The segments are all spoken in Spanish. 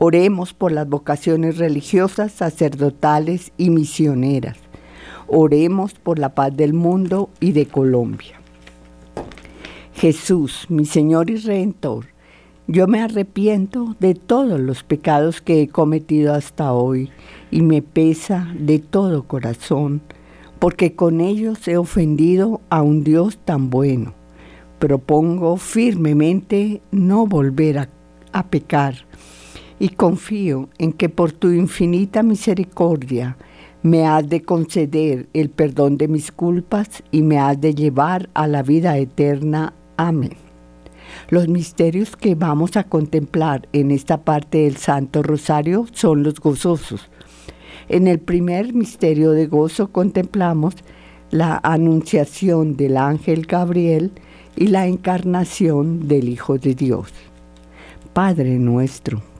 Oremos por las vocaciones religiosas, sacerdotales y misioneras. Oremos por la paz del mundo y de Colombia. Jesús, mi Señor y Redentor, yo me arrepiento de todos los pecados que he cometido hasta hoy y me pesa de todo corazón, porque con ellos he ofendido a un Dios tan bueno. Propongo firmemente no volver a, a pecar y confío en que por tu infinita misericordia me has de conceder el perdón de mis culpas y me has de llevar a la vida eterna. Amén. Los misterios que vamos a contemplar en esta parte del Santo Rosario son los gozosos. En el primer misterio de gozo contemplamos la anunciación del ángel Gabriel y la encarnación del Hijo de Dios. Padre nuestro,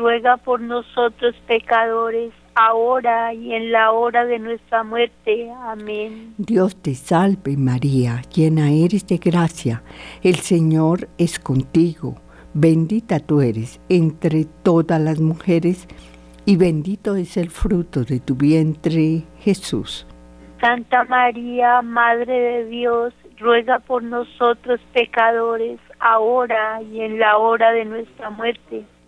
ruega por nosotros pecadores, ahora y en la hora de nuestra muerte. Amén. Dios te salve María, llena eres de gracia, el Señor es contigo, bendita tú eres entre todas las mujeres, y bendito es el fruto de tu vientre, Jesús. Santa María, Madre de Dios, ruega por nosotros pecadores, ahora y en la hora de nuestra muerte.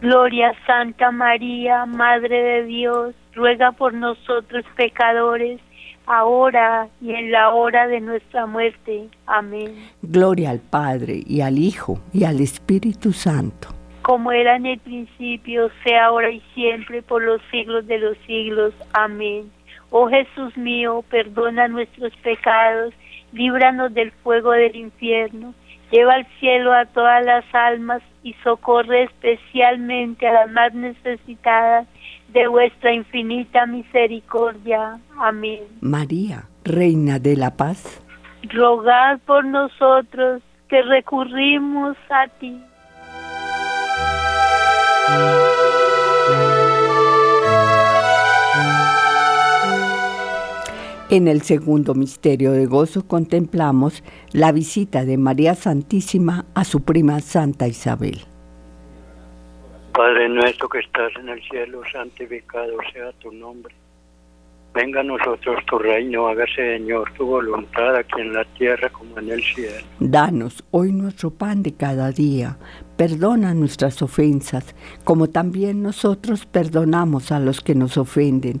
Gloria Santa María, Madre de Dios, ruega por nosotros pecadores, ahora y en la hora de nuestra muerte. Amén. Gloria al Padre y al Hijo y al Espíritu Santo como era en el principio, sea ahora y siempre, por los siglos de los siglos. Amén. Oh Jesús mío, perdona nuestros pecados, líbranos del fuego del infierno, lleva al cielo a todas las almas y socorre especialmente a las más necesitadas de vuestra infinita misericordia. Amén. María, Reina de la Paz, rogad por nosotros que recurrimos a ti. En el segundo misterio de gozo contemplamos la visita de María Santísima a su prima Santa Isabel. Padre nuestro que estás en el cielo, santificado sea tu nombre. Venga a nosotros tu reino, hágase Señor tu voluntad aquí en la tierra como en el cielo. Danos hoy nuestro pan de cada día, perdona nuestras ofensas, como también nosotros perdonamos a los que nos ofenden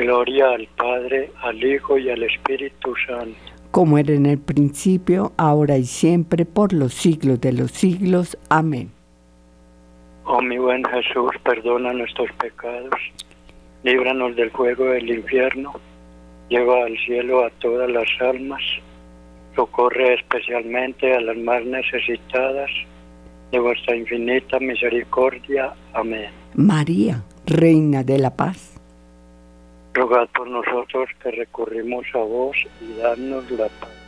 Gloria al Padre, al Hijo y al Espíritu Santo. Como era en el principio, ahora y siempre, por los siglos de los siglos. Amén. Oh mi buen Jesús, perdona nuestros pecados, líbranos del fuego del infierno, lleva al cielo a todas las almas, socorre especialmente a las más necesitadas de vuestra infinita misericordia. Amén. María, Reina de la Paz Rogad por nosotros que recurrimos a vos y dadnos la paz.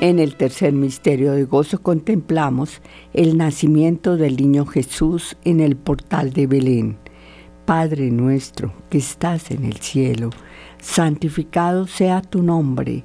En el tercer misterio de gozo contemplamos el nacimiento del niño Jesús en el portal de Belén. Padre nuestro que estás en el cielo, santificado sea tu nombre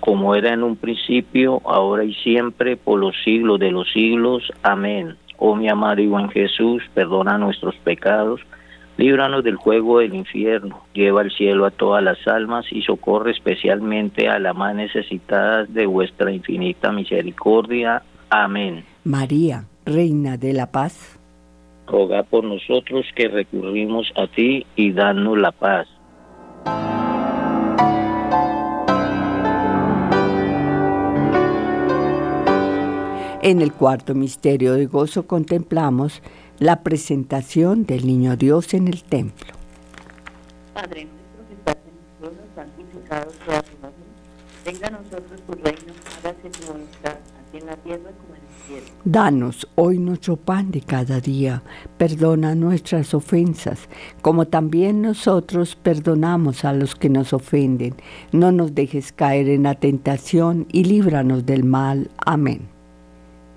Como era en un principio, ahora y siempre, por los siglos de los siglos. Amén. Oh mi amado y buen Jesús, perdona nuestros pecados Líbranos del juego del infierno, lleva al cielo a todas las almas y socorre especialmente a las más necesitadas de vuestra infinita misericordia. Amén. María, Reina de la Paz. Roga por nosotros que recurrimos a ti y danos la paz. En el cuarto misterio de gozo contemplamos la presentación del Niño Dios en el templo. Padre nuestro que estás en el cielo, santificado sea tu nombre. Venga a nosotros tu reino, hágase tu voluntad, aquí en la tierra como en el cielo. Danos hoy nuestro pan de cada día, perdona nuestras ofensas, como también nosotros perdonamos a los que nos ofenden. No nos dejes caer en la tentación y líbranos del mal. Amén.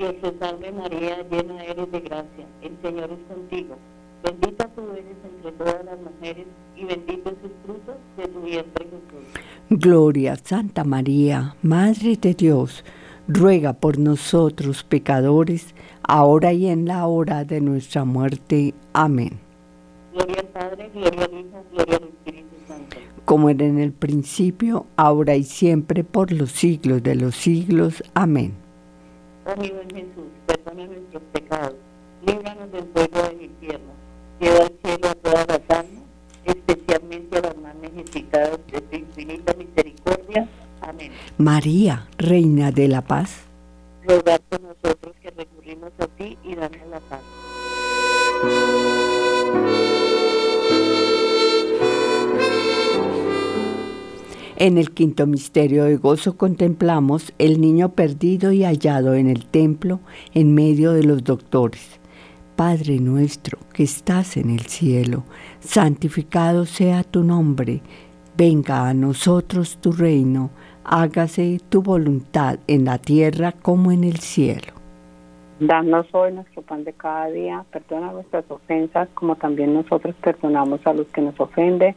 Dios te salve María, llena eres de gracia. El Señor es contigo. Bendita tú eres entre todas las mujeres y bendito es el fruto de tu vientre Jesús. Gloria, Santa María, Madre de Dios, ruega por nosotros pecadores, ahora y en la hora de nuestra muerte. Amén. Gloria al Padre, gloria al Hijo, gloria al Espíritu Santo. Como era en el principio, ahora y siempre, por los siglos de los siglos. Amén. Oh mi buen Jesús, perdona nuestros pecados, líbranos del fuego del infierno, lleva al cielo a todas las almas, especialmente a las más necesitadas de tu infinita misericordia. Amén. María, Reina de la Paz, Rogad por nosotros que recurrimos a ti y danos la paz. En el quinto misterio de gozo contemplamos el niño perdido y hallado en el templo en medio de los doctores. Padre nuestro que estás en el cielo, santificado sea tu nombre, venga a nosotros tu reino, hágase tu voluntad en la tierra como en el cielo. Danos hoy nuestro pan de cada día, perdona nuestras ofensas como también nosotros perdonamos a los que nos ofenden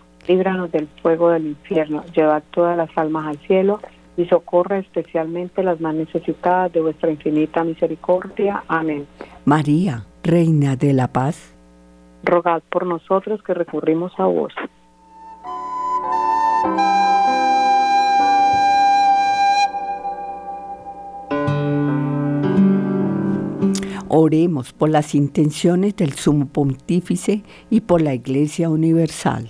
líbranos del fuego del infierno, llevad todas las almas al cielo y socorre especialmente las más necesitadas de vuestra infinita misericordia. Amén. María, Reina de la Paz, rogad por nosotros que recurrimos a vos. Oremos por las intenciones del Sumo Pontífice y por la Iglesia Universal.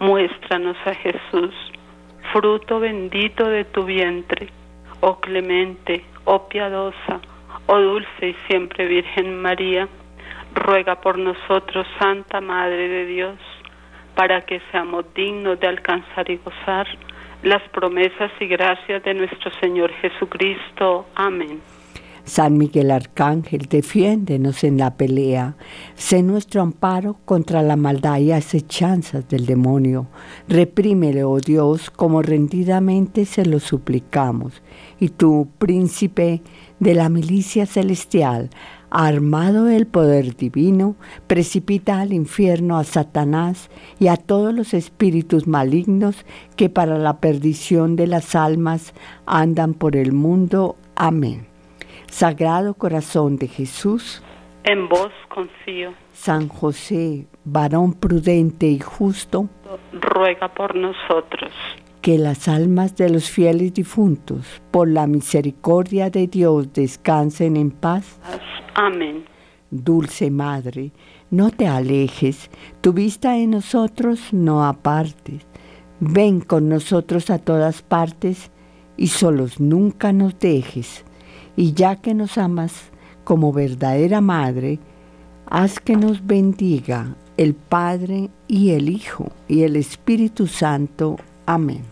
muéstranos a Jesús, fruto bendito de tu vientre, oh clemente, oh piadosa, oh dulce y siempre Virgen María, ruega por nosotros, Santa Madre de Dios, para que seamos dignos de alcanzar y gozar las promesas y gracias de nuestro Señor Jesucristo. Amén. San Miguel Arcángel, defiéndenos en la pelea. Sé nuestro amparo contra la maldad y acechanzas del demonio. Reprímele, oh Dios, como rendidamente se lo suplicamos. Y tú, príncipe de la milicia celestial, armado del poder divino, precipita al infierno a Satanás y a todos los espíritus malignos que para la perdición de las almas andan por el mundo. Amén. Sagrado Corazón de Jesús, en vos confío. San José, varón prudente y justo, ruega por nosotros que las almas de los fieles difuntos, por la misericordia de Dios, descansen en paz. Amén. Dulce Madre, no te alejes, tu vista en nosotros no apartes. Ven con nosotros a todas partes y solos nunca nos dejes. Y ya que nos amas como verdadera Madre, haz que nos bendiga el Padre y el Hijo y el Espíritu Santo. Amén.